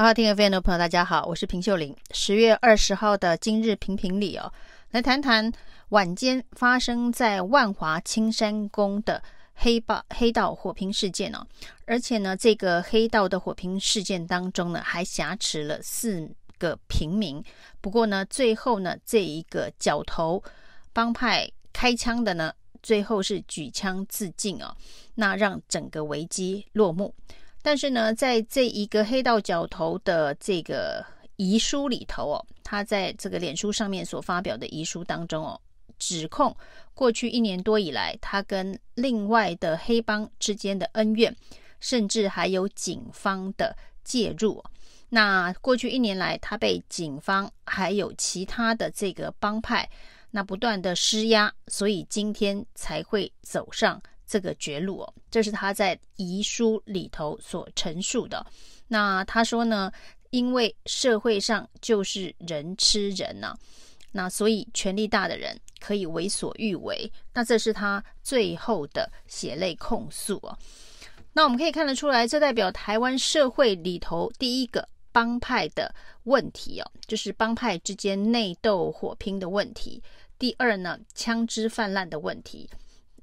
好好听 FM 的朋友，大家好，我是平秀玲。十月二十号的今日评评理哦，来谈谈晚间发生在万华青山宫的黑豹黑道火拼事件哦，而且呢，这个黑道的火拼事件当中呢，还挟持了四个平民。不过呢，最后呢，这一个角头帮派开枪的呢，最后是举枪自尽哦，那让整个危机落幕。但是呢，在这一个黑道角头的这个遗书里头哦，他在这个脸书上面所发表的遗书当中哦，指控过去一年多以来，他跟另外的黑帮之间的恩怨，甚至还有警方的介入。那过去一年来，他被警方还有其他的这个帮派那不断的施压，所以今天才会走上。这个绝路哦，这是他在遗书里头所陈述的。那他说呢，因为社会上就是人吃人呐、啊，那所以权力大的人可以为所欲为。那这是他最后的血泪控诉哦。那我们可以看得出来，这代表台湾社会里头第一个帮派的问题哦，就是帮派之间内斗火拼的问题。第二呢，枪支泛滥的问题。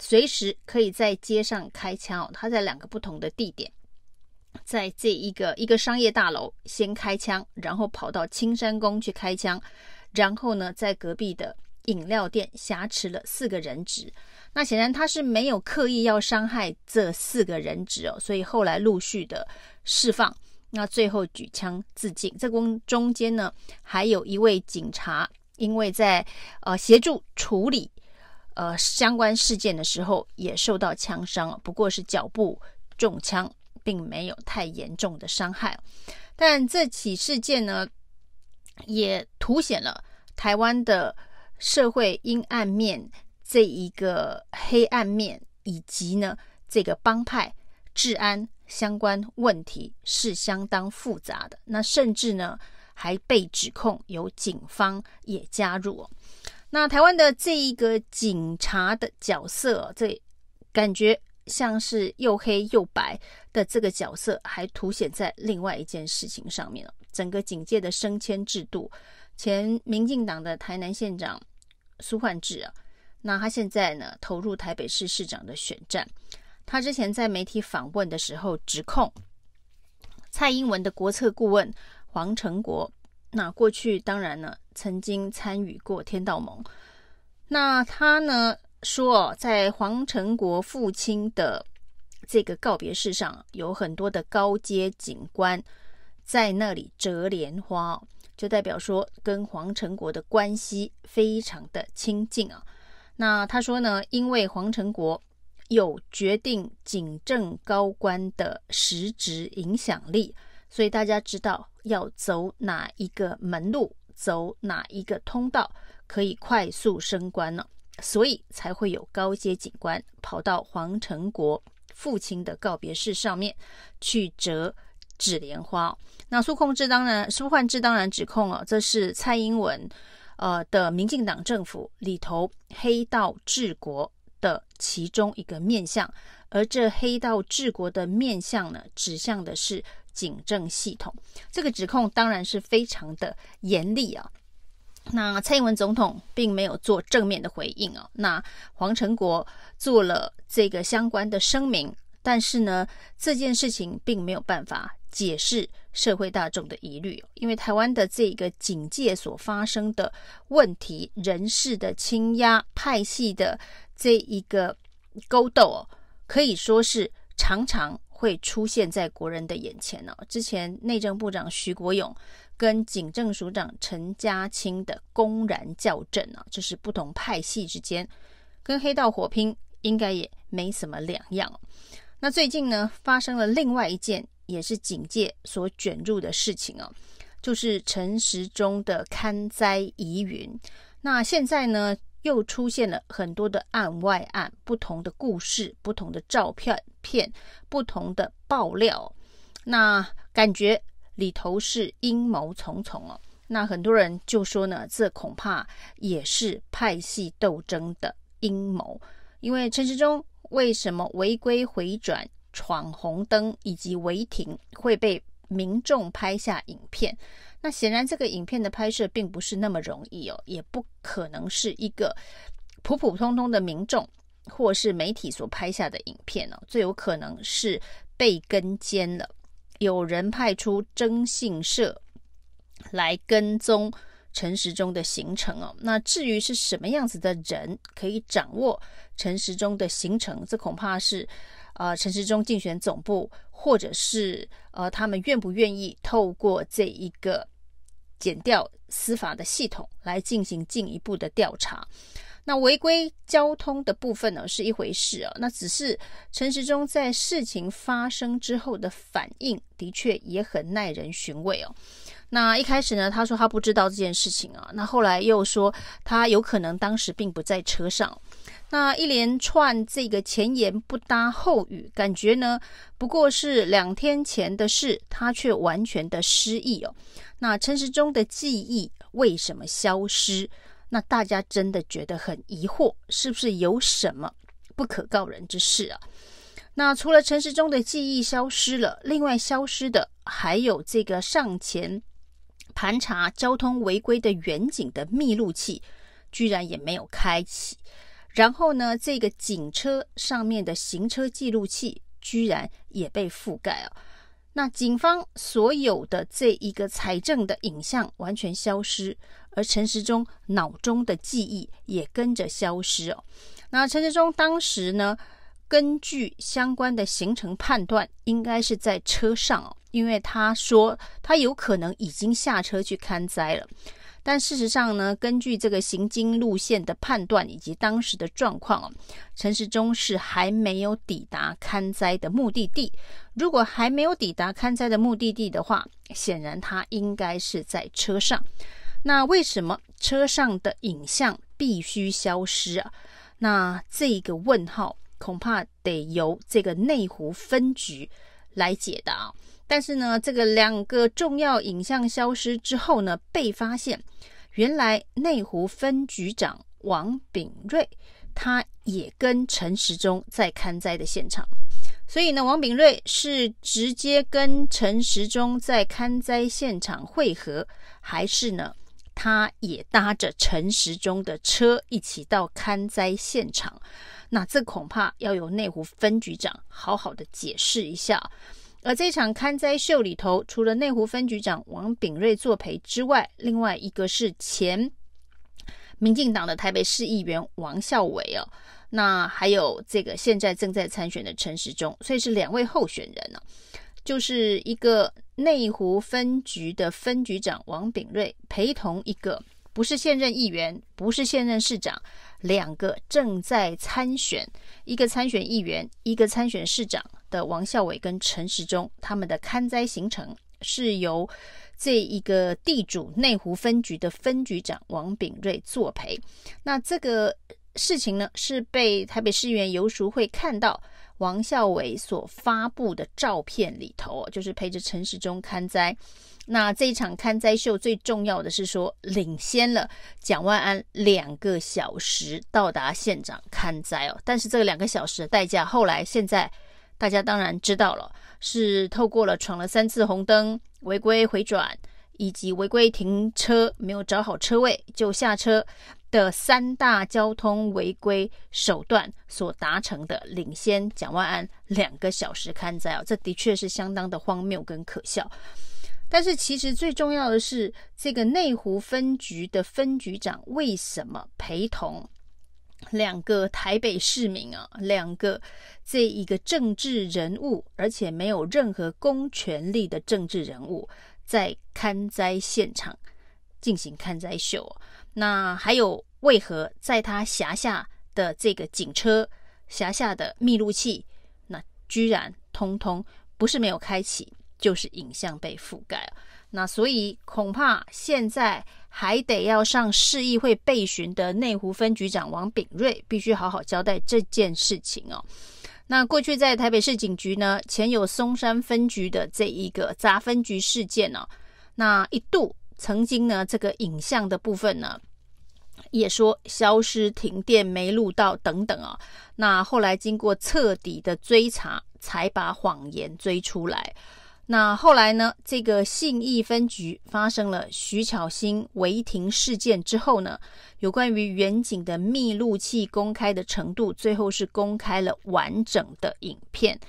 随时可以在街上开枪哦，他在两个不同的地点，在这一个一个商业大楼先开枪，然后跑到青山宫去开枪，然后呢，在隔壁的饮料店挟持了四个人质。那显然他是没有刻意要伤害这四个人质哦，所以后来陆续的释放，那最后举枪自尽。这中中间呢，还有一位警察，因为在呃协助处理。呃，相关事件的时候也受到枪伤，不过是脚部中枪，并没有太严重的伤害。但这起事件呢，也凸显了台湾的社会阴暗面这一个黑暗面，以及呢这个帮派治安相关问题是相当复杂的。那甚至呢还被指控有警方也加入。那台湾的这一个警察的角色，这感觉像是又黑又白的这个角色，还凸显在另外一件事情上面了。整个警界的升迁制度，前民进党的台南县长苏焕智啊，那他现在呢投入台北市市长的选战，他之前在媒体访问的时候指控蔡英文的国策顾问黄成国。那过去当然呢，曾经参与过天道盟。那他呢说，在黄成国父亲的这个告别式上，有很多的高阶警官在那里折莲花，就代表说跟黄成国的关系非常的亲近啊。那他说呢，因为黄成国有决定警政高官的实质影响力。所以大家知道要走哪一个门路，走哪一个通道可以快速升官呢？所以才会有高阶警官跑到黄成国父亲的告别式上面去折纸莲花。那苏控制当然，苏焕智当然指控了，这是蔡英文呃的民进党政府里头黑道治国的其中一个面向，而这黑道治国的面向呢，指向的是。警政系统，这个指控当然是非常的严厉啊。那蔡英文总统并没有做正面的回应啊。那黄成国做了这个相关的声明，但是呢，这件事情并没有办法解释社会大众的疑虑，因为台湾的这个警界所发生的问题，人事的倾压、派系的这一个勾斗，可以说是常常。会出现在国人的眼前、哦。之前内政部长徐国勇跟警政署长陈家清的公然较真啊，这是不同派系之间跟黑道火拼，应该也没什么两样。那最近呢，发生了另外一件也是警界所卷入的事情啊，就是陈时中的勘灾疑云。那现在呢，又出现了很多的案外案，不同的故事，不同的照片片，不同的爆料，那感觉里头是阴谋重重哦。那很多人就说呢，这恐怕也是派系斗争的阴谋，因为陈时中为什么违规回转、闯红灯以及违停会被民众拍下影片。那显然，这个影片的拍摄并不是那么容易哦，也不可能是一个普普通通的民众或是媒体所拍下的影片哦，最有可能是被跟监了。有人派出征信社来跟踪陈时中的行程哦。那至于是什么样子的人可以掌握陈时中的行程，这恐怕是呃陈时中竞选总部。或者是呃，他们愿不愿意透过这一个减掉司法的系统来进行进一步的调查？那违规交通的部分呢，是一回事啊。那只是陈时中在事情发生之后的反应，的确也很耐人寻味哦。那一开始呢，他说他不知道这件事情啊，那后来又说他有可能当时并不在车上。那一连串这个前言不搭后语，感觉呢不过是两天前的事，他却完全的失忆哦。那陈时中的记忆为什么消失？那大家真的觉得很疑惑，是不是有什么不可告人之事啊？那除了陈时中的记忆消失了，另外消失的还有这个上前盘查交通违规的远景的密录器，居然也没有开启。然后呢，这个警车上面的行车记录器居然也被覆盖了。那警方所有的这一个财政的影像完全消失，而陈时中脑中的记忆也跟着消失哦。那陈时中当时呢，根据相关的行程判断，应该是在车上哦，因为他说他有可能已经下车去看灾了。但事实上呢，根据这个行经路线的判断以及当时的状况哦，陈时中是还没有抵达勘灾的目的地。如果还没有抵达勘灾的目的地的话，显然他应该是在车上。那为什么车上的影像必须消失啊？那这个问号恐怕得由这个内湖分局来解答。但是呢，这个两个重要影像消失之后呢，被发现，原来内湖分局长王炳瑞，他也跟陈时中在勘灾的现场，所以呢，王炳瑞是直接跟陈时中在勘灾现场会合，还是呢，他也搭着陈时中的车一起到勘灾现场？那这恐怕要由内湖分局长好好的解释一下。而这场勘灾秀里头，除了内湖分局长王炳瑞作陪之外，另外一个是前民进党的台北市议员王孝伟哦，那还有这个现在正在参选的陈时中，所以是两位候选人呢，就是一个内湖分局的分局长王炳瑞陪同一个不是现任议员，不是现任市长，两个正在参选，一个参选议员，一个参选市长。的王孝伟跟陈时中，他们的看灾行程是由这一个地主内湖分局的分局长王炳瑞作陪。那这个事情呢，是被台北市议员游淑慧看到王孝伟所发布的照片里头，就是陪着陈时中看灾。那这一场看灾秀最重要的是说，领先了蒋万安两个小时到达现场看灾哦。但是这两个小时的代价，后来现在。大家当然知道了，是透过了闯了三次红灯、违规回转以及违规停车没有找好车位就下车的三大交通违规手段所达成的，领先蒋万安两个小时勘灾哦，这的确是相当的荒谬跟可笑。但是其实最重要的是，这个内湖分局的分局长为什么陪同？两个台北市民啊，两个这一个政治人物，而且没有任何公权力的政治人物，在刊灾现场进行看灾秀。那还有为何在他辖下的这个警车辖下的密录器，那居然通通不是没有开启，就是影像被覆盖。那所以恐怕现在还得要上市议会备询的内湖分局长王炳瑞，必须好好交代这件事情哦。那过去在台北市警局呢，前有松山分局的这一个砸分局事件呢、哦，那一度曾经呢，这个影像的部分呢，也说消失、停电、没录到等等啊、那后来经过彻底的追查，才把谎言追出来。那后来呢，这个信义分局发生了徐巧芯违停事件之后呢，有关于远景的密录器公开的程度，最后是公开了完整的影片。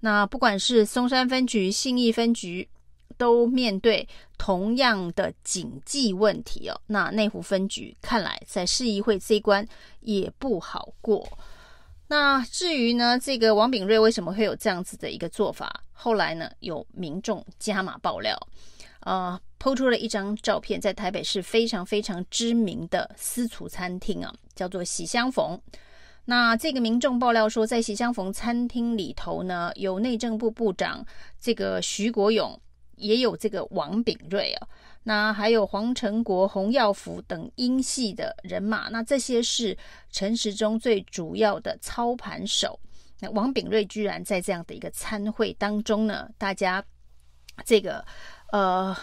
那不管是松山分局、信义分局，都面对同样的警纪问题哦。那内湖分局看来在市议会这一关也不好过。那至于呢，这个王炳瑞为什么会有这样子的一个做法？后来呢，有民众加码爆料，呃抛出了一张照片，在台北市非常非常知名的私厨餐厅啊，叫做喜相逢。那这个民众爆料说，在喜相逢餐厅里头呢，有内政部部长这个徐国勇，也有这个王炳瑞哦。那还有黄成国、洪耀福等英系的人马，那这些是陈时中最主要的操盘手。那王炳瑞居然在这样的一个参会当中呢，大家这个呃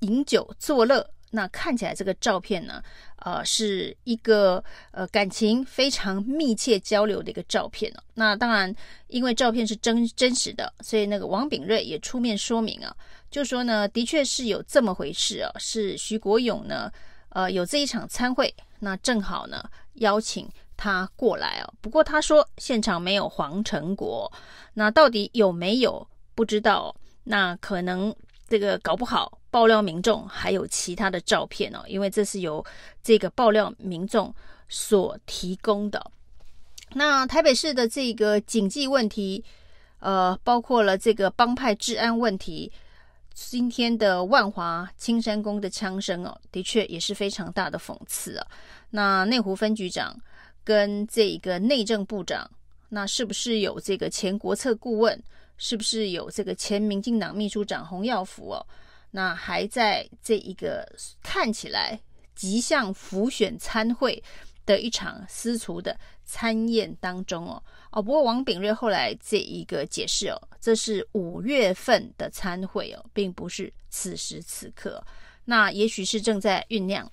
饮酒作乐。那看起来这个照片呢，呃，是一个呃感情非常密切交流的一个照片哦。那当然，因为照片是真真实的，所以那个王炳瑞也出面说明啊，就说呢，的确是有这么回事啊，是徐国勇呢，呃，有这一场餐会，那正好呢邀请他过来哦。不过他说现场没有黄成国，那到底有没有不知道，那可能。这个搞不好爆料民众还有其他的照片哦，因为这是由这个爆料民众所提供的。那台北市的这个警纪问题，呃，包括了这个帮派治安问题，今天的万华青山宫的枪声哦，的确也是非常大的讽刺啊。那内湖分局长跟这个内政部长，那是不是有这个前国策顾问？是不是有这个前民进党秘书长洪耀福哦？那还在这一个看起来极像浮选参会的一场私厨的餐宴当中哦哦。不过王炳瑞后来这一个解释哦，这是五月份的参会哦，并不是此时此刻。那也许是正在酝酿，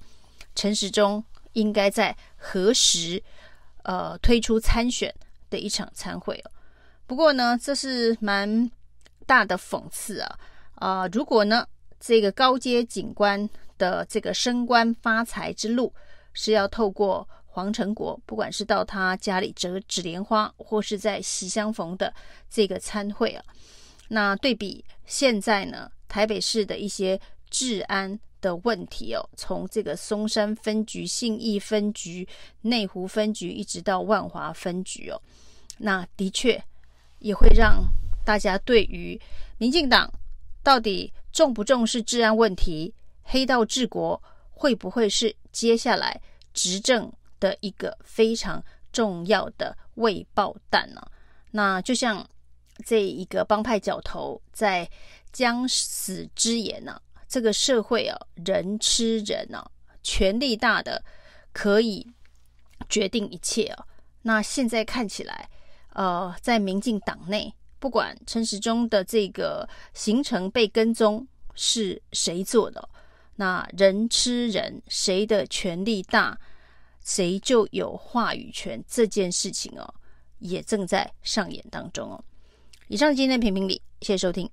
陈时中应该在何时呃推出参选的一场参会哦。不过呢，这是蛮大的讽刺啊！啊、如果呢，这个高阶警官的这个升官发财之路是要透过黄成国，不管是到他家里折纸莲花，或是在喜相逢的这个餐会啊，那对比现在呢，台北市的一些治安的问题哦，从这个松山分局、信义分局、内湖分局，一直到万华分局哦，那的确。也会让大家对于民进党到底重不重视治安问题、黑道治国，会不会是接下来执政的一个非常重要的未爆弹呢？那就像这一个帮派角头在将死之言呢、啊，这个社会啊，人吃人啊，权力大的可以决定一切啊。那现在看起来。呃，在民进党内，不管陈时中的这个行程被跟踪是谁做的，那人吃人，谁的权力大，谁就有话语权。这件事情哦，也正在上演当中哦。以上今天的评评理，谢谢收听。